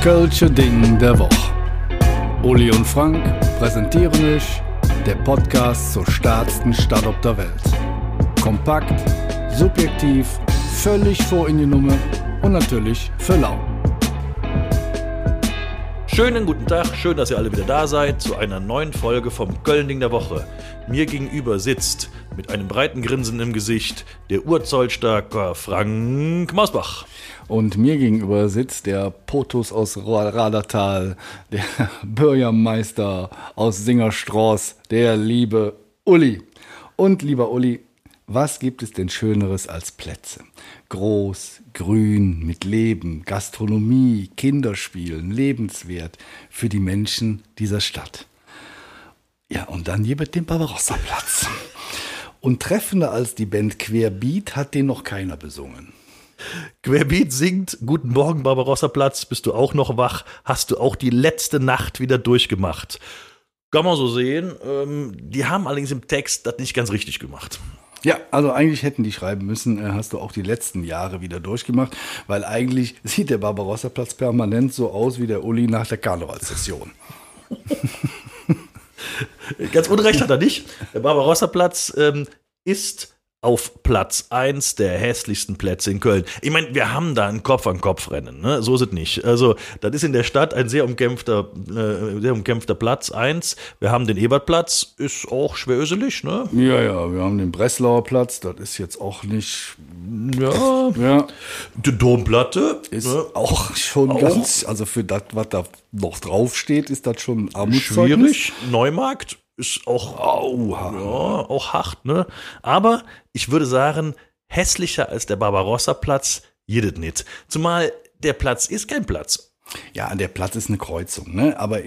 Kölsche Ding der Woche. Uli und Frank präsentieren euch der Podcast zur stärksten Stadt auf der Welt. Kompakt, subjektiv, völlig vor in die Nummer und natürlich für lau. Schönen guten Tag, schön, dass ihr alle wieder da seid zu einer neuen Folge vom Köln-Ding der Woche. Mir gegenüber sitzt mit einem breiten Grinsen im Gesicht der urzollstarker Frank Mausbach. Und mir gegenüber sitzt der Potus aus Radertal, der Bürgermeister aus Singerstraß, der liebe Uli. Und lieber Uli, was gibt es denn Schöneres als Plätze? Groß, grün, mit Leben, Gastronomie, Kinderspielen, lebenswert für die Menschen dieser Stadt. Ja, und dann hier mit dem Barbarossa-Platz. Und treffender als die Band Querbeat hat den noch keiner besungen. Querbeat singt Guten Morgen, Barbarossa Platz, bist du auch noch wach? Hast du auch die letzte Nacht wieder durchgemacht? Kann man so sehen. Ähm, die haben allerdings im Text das nicht ganz richtig gemacht. Ja, also eigentlich hätten die schreiben müssen, äh, hast du auch die letzten Jahre wieder durchgemacht, weil eigentlich sieht der Barbarossa-Platz permanent so aus wie der Uli nach der Karnevalssession. Ganz unrecht hat er nicht. Der Barbarossa-Platz ähm, ist auf Platz 1 der hässlichsten Plätze in Köln. Ich meine, wir haben da ein Kopf-an-Kopf-Rennen, ne? so ist es nicht. Also, das ist in der Stadt ein sehr umkämpfter, äh, sehr umkämpfter Platz 1. Wir haben den Ebertplatz, ist auch schweröselig, ne? Ja, ja, wir haben den Breslauer Platz, das ist jetzt auch nicht. Ja. Ja, Die Domplatte ist ne? auch schon Auch. ganz, also für das, was da noch draufsteht, ist das schon Armutszeugnis. schwierig. Neumarkt ist auch, Auha. ja, auch hart, ne? Aber ich würde sagen, hässlicher als der Barbarossa-Platz, jedes nicht. Zumal der Platz ist kein Platz. Ja, der Platz ist eine Kreuzung, ne? aber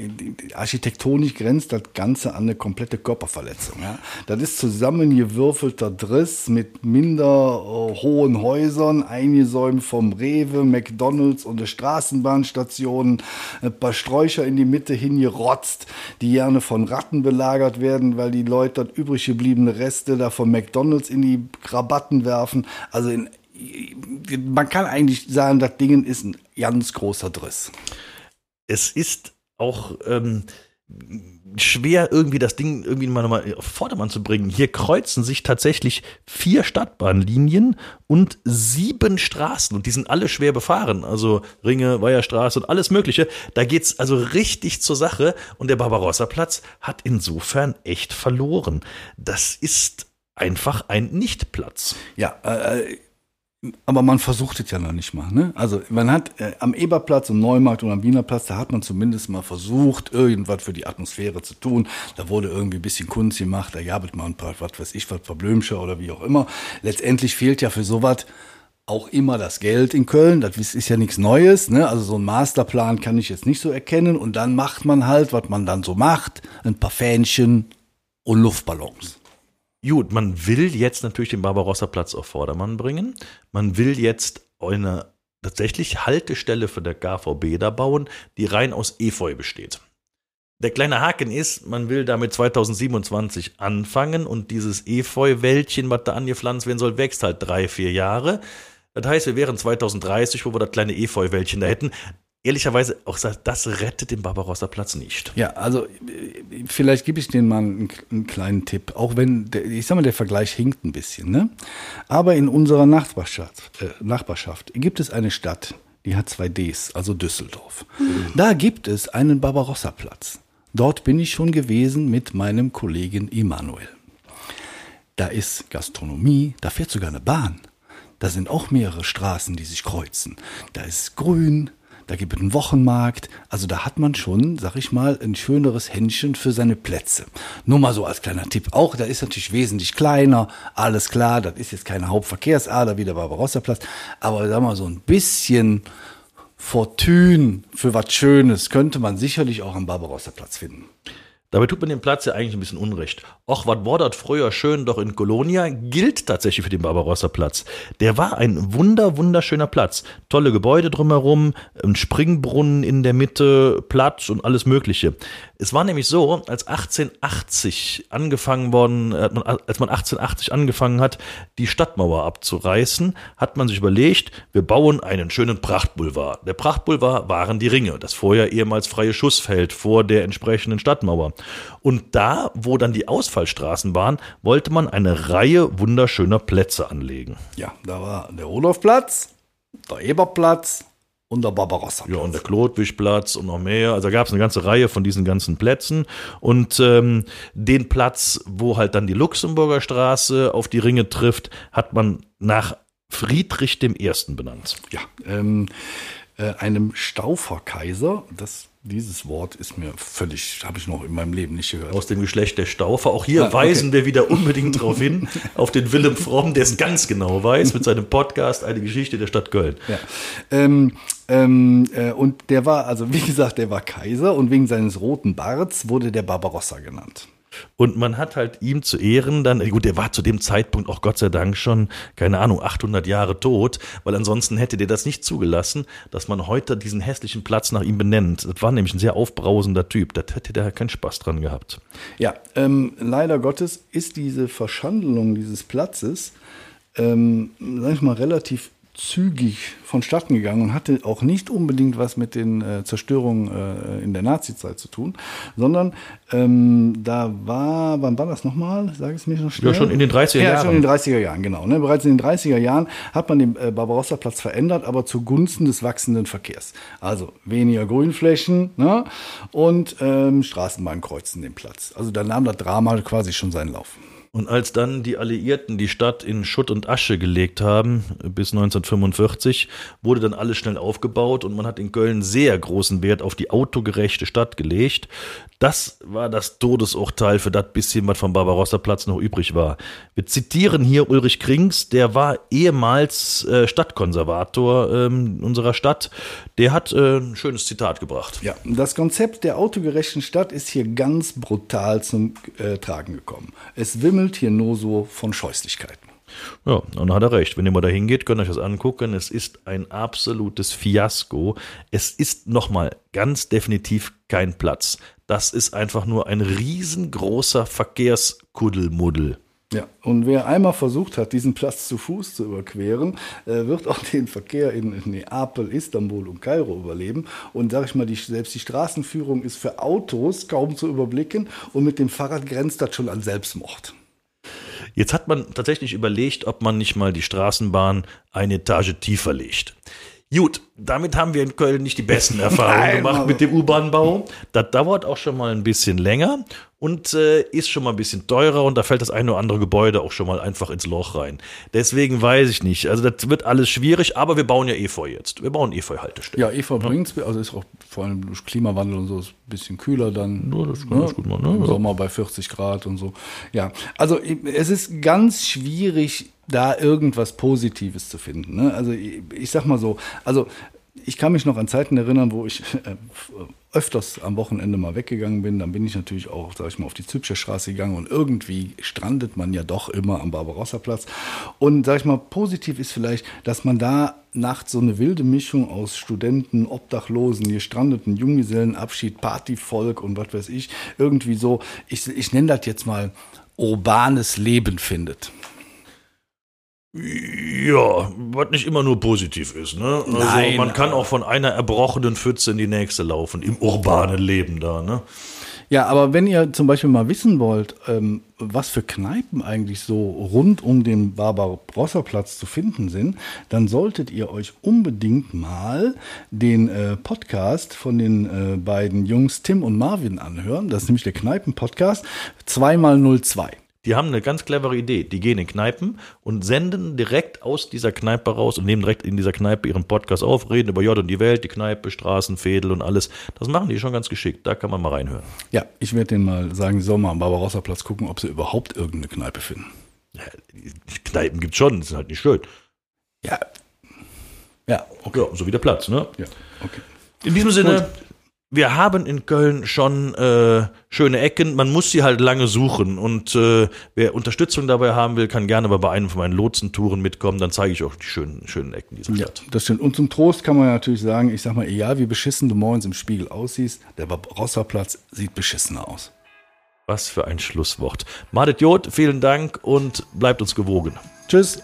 architektonisch grenzt das Ganze an eine komplette Körperverletzung. Ja? Das ist zusammengewürfelter Driss mit minder äh, hohen Häusern, eingesäumt vom Rewe, McDonalds und der Straßenbahnstationen, ein paar Sträucher in die Mitte hingerotzt, die gerne von Ratten belagert werden, weil die Leute dort übrig gebliebene Reste da von McDonalds in die Krabatten werfen. Also in man kann eigentlich sagen, das Ding ist ein ganz großer Driss. Es ist auch ähm, schwer, irgendwie das Ding irgendwie mal nochmal auf Vordermann zu bringen. Hier kreuzen sich tatsächlich vier Stadtbahnlinien und sieben Straßen und die sind alle schwer befahren. Also Ringe, Weiherstraße und alles Mögliche. Da geht's also richtig zur Sache und der Barbarossa-Platz hat insofern echt verloren. Das ist einfach ein Nichtplatz. Ja, äh, aber man versucht es ja noch nicht mal. Ne? Also man hat äh, am Eberplatz, am Neumarkt und am Wienerplatz, da hat man zumindest mal versucht, irgendwas für die Atmosphäre zu tun. Da wurde irgendwie ein bisschen Kunst gemacht, da gab es mal ein paar, was weiß ich, was Verblömscher oder wie auch immer. Letztendlich fehlt ja für sowas auch immer das Geld in Köln. Das ist ja nichts Neues. Ne? Also so ein Masterplan kann ich jetzt nicht so erkennen. Und dann macht man halt, was man dann so macht, ein paar Fähnchen und Luftballons. Gut, man will jetzt natürlich den Barbarossa-Platz auf Vordermann bringen. Man will jetzt eine tatsächlich Haltestelle für der KVB da bauen, die rein aus Efeu besteht. Der kleine Haken ist, man will damit 2027 anfangen und dieses Efeu-Wäldchen, was da angepflanzt werden soll, wächst halt drei, vier Jahre. Das heißt, wir wären 2030, wo wir das kleine Efeu-Wäldchen da hätten. Ehrlicherweise, auch das rettet den Barbarossa-Platz nicht. Ja, also äh, vielleicht gebe ich denen mal einen, einen kleinen Tipp, auch wenn, der, ich sag mal, der Vergleich hinkt ein bisschen. Ne? Aber in unserer Nachbarschaft, äh, Nachbarschaft gibt es eine Stadt, die hat zwei Ds, also Düsseldorf. Da gibt es einen Barbarossa-Platz. Dort bin ich schon gewesen mit meinem Kollegen Immanuel. Da ist Gastronomie, da fährt sogar eine Bahn. Da sind auch mehrere Straßen, die sich kreuzen. Da ist grün, da gibt es einen Wochenmarkt. Also da hat man schon, sag ich mal, ein schöneres Händchen für seine Plätze. Nur mal so als kleiner Tipp. Auch, da ist natürlich wesentlich kleiner, alles klar, das ist jetzt keine Hauptverkehrsader wie der Barbarossa-Platz. Aber sag mal, so ein bisschen Fortune für was Schönes könnte man sicherlich auch am Barbarossa-Platz finden. Dabei tut man dem Platz ja eigentlich ein bisschen Unrecht. Och, was war das früher schön doch in Kolonia, gilt tatsächlich für den Barbarossa-Platz. Der war ein wunder, wunderschöner Platz. Tolle Gebäude drumherum, ein Springbrunnen in der Mitte, Platz und alles Mögliche. Es war nämlich so, als 1880 angefangen worden, äh, als man 1880 angefangen hat, die Stadtmauer abzureißen, hat man sich überlegt, wir bauen einen schönen Prachtboulevard. Der Prachtboulevard waren die Ringe, das vorher ehemals freie Schussfeld vor der entsprechenden Stadtmauer. Und da, wo dann die Ausfallstraßen waren, wollte man eine Reihe wunderschöner Plätze anlegen. Ja, da war der Rudolfplatz, der Eberplatz, und der Barbarossa. Ja, und der Klotwischplatz und noch mehr. Also gab es eine ganze Reihe von diesen ganzen Plätzen. Und ähm, den Platz, wo halt dann die Luxemburger Straße auf die Ringe trifft, hat man nach Friedrich I. benannt. Ja, ähm, äh, einem Stauferkaiser, das dieses Wort ist mir völlig, habe ich noch in meinem Leben nicht gehört. Aus dem Geschlecht der Staufer. Auch hier ah, weisen okay. wir wieder unbedingt darauf hin, auf den Willem Fromm, der es ganz genau weiß, mit seinem Podcast Eine Geschichte der Stadt Köln. Ja. Ähm, ähm, äh, und der war, also wie gesagt, der war Kaiser und wegen seines roten Barts wurde der Barbarossa genannt. Und man hat halt ihm zu Ehren dann, gut, der war zu dem Zeitpunkt auch Gott sei Dank schon, keine Ahnung, 800 Jahre tot, weil ansonsten hätte der das nicht zugelassen, dass man heute diesen hässlichen Platz nach ihm benennt. Das war nämlich ein sehr aufbrausender Typ, da hätte der keinen Spaß dran gehabt. Ja, ähm, leider Gottes ist diese Verschandelung dieses Platzes, ähm, sag ich mal, relativ zügig vonstatten gegangen und hatte auch nicht unbedingt was mit den äh, Zerstörungen äh, in der Nazizeit zu tun, sondern ähm, da war, wann war das nochmal? Sag es mir noch schnell. Ja, schon in den 30er Jahren. Ja, schon in den 30er Jahren, genau. Ne? Bereits in den 30er Jahren hat man den äh, Barbarossa-Platz verändert, aber zugunsten des wachsenden Verkehrs. Also weniger Grünflächen ne? und ähm, Straßenbahn kreuzen den Platz. Also da nahm das Drama quasi schon seinen Lauf. Und als dann die Alliierten die Stadt in Schutt und Asche gelegt haben, bis 1945, wurde dann alles schnell aufgebaut und man hat in Köln sehr großen Wert auf die autogerechte Stadt gelegt. Das war das Todesurteil für das bisschen, was vom Barbarossa-Platz noch übrig war. Wir zitieren hier Ulrich Krings, der war ehemals äh, Stadtkonservator ähm, unserer Stadt. Der hat äh, ein schönes Zitat gebracht. Ja, das Konzept der autogerechten Stadt ist hier ganz brutal zum äh, Tragen gekommen. Es wimmelt hier nur so von Scheußlichkeiten. Ja, und dann hat er recht. Wenn ihr mal da hingeht, könnt ihr euch das angucken. Es ist ein absolutes Fiasko. Es ist nochmal ganz definitiv kein Platz. Das ist einfach nur ein riesengroßer Verkehrskuddelmuddel. Ja, und wer einmal versucht hat, diesen Platz zu Fuß zu überqueren, äh, wird auch den Verkehr in Neapel, Istanbul und Kairo überleben. Und sage ich mal, die, selbst die Straßenführung ist für Autos kaum zu überblicken und mit dem Fahrrad grenzt das schon an Selbstmord. Jetzt hat man tatsächlich überlegt, ob man nicht mal die Straßenbahn eine Etage tiefer legt. Gut, damit haben wir in Köln nicht die besten Erfahrungen Nein, gemacht mit dem U-Bahn-Bau. Das dauert auch schon mal ein bisschen länger und äh, ist schon mal ein bisschen teurer und da fällt das eine oder andere Gebäude auch schon mal einfach ins Loch rein. Deswegen weiß ich nicht. Also das wird alles schwierig, aber wir bauen ja Efeu jetzt. Wir bauen Efeu-Haltestellen. Ja, Efeu ja. bringt also ist auch vor allem durch Klimawandel und so ein bisschen kühler dann. Ja, das kann ne? gut machen. Ne? Im Sommer bei 40 Grad und so. Ja, also es ist ganz schwierig, da irgendwas Positives zu finden. Ne? Also ich, ich sag mal so, also ich kann mich noch an Zeiten erinnern, wo ich äh, öfters am Wochenende mal weggegangen bin. Dann bin ich natürlich auch, sag ich mal, auf die Zübscher Straße gegangen und irgendwie strandet man ja doch immer am Barbarossa-Platz. Und sag ich mal, positiv ist vielleicht, dass man da nachts so eine wilde Mischung aus Studenten, Obdachlosen, gestrandeten Junggesellen, Abschied, Partyvolk und was weiß ich, irgendwie so, ich, ich nenne das jetzt mal urbanes Leben findet. Ja, was nicht immer nur positiv ist. Ne? Also Nein, man kann auch von einer erbrochenen Pfütze in die nächste laufen, im urbanen Leben da. Ne? Ja, aber wenn ihr zum Beispiel mal wissen wollt, ähm, was für Kneipen eigentlich so rund um den Barbarossa-Platz zu finden sind, dann solltet ihr euch unbedingt mal den äh, Podcast von den äh, beiden Jungs Tim und Marvin anhören. Das ist nämlich der Kneipen-Podcast 2x02. Die haben eine ganz clevere Idee. Die gehen in Kneipen und senden direkt aus dieser Kneipe raus und nehmen direkt in dieser Kneipe ihren Podcast auf, reden über J und die Welt, die Kneipe, Straßen, Fädel und alles. Das machen die schon ganz geschickt. Da kann man mal reinhören. Ja, ich werde denen mal sagen, sie sollen mal am Barbarossa-Platz gucken, ob sie überhaupt irgendeine Kneipe finden. Ja, Kneipen gibt es schon, das ist halt nicht schön. Ja. Ja, okay. Ja, so wie der Platz, ne? Ja, okay. In diesem Sinne. Wir haben in Köln schon äh, schöne Ecken, man muss sie halt lange suchen und äh, wer Unterstützung dabei haben will, kann gerne mal bei einem von meinen Lotsentouren mitkommen, dann zeige ich auch die schönen, schönen Ecken dieser Ja, Stadt. das stimmt. Und zum Trost kann man natürlich sagen, ich sag mal, egal wie beschissen du morgens im Spiegel aussiehst, der Barbarossa-Platz sieht beschissener aus. Was für ein Schlusswort. Madet Jod, vielen Dank und bleibt uns gewogen. Tschüss.